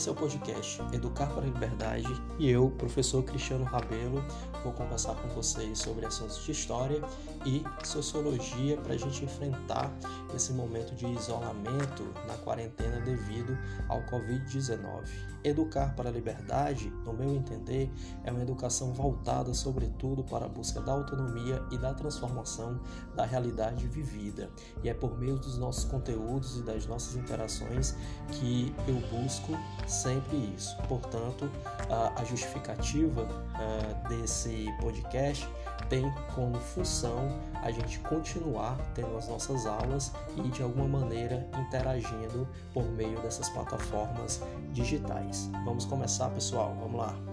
esse é o podcast Educar para a Liberdade e eu, professor Cristiano Rabelo, vou conversar com vocês sobre assuntos de história e sociologia para a gente enfrentar esse momento de isolamento na quarentena devido ao Covid-19. Educar para a Liberdade, no meu entender, é uma educação voltada sobretudo para a busca da autonomia e da transformação da realidade vivida. E é por meio dos nossos conteúdos e das nossas interações que eu busco sempre isso. Portanto, a justificativa desse podcast tem como função a gente continuar tendo as nossas aulas e de alguma maneira interagindo por meio dessas plataformas digitais. Vamos começar, pessoal? Vamos lá.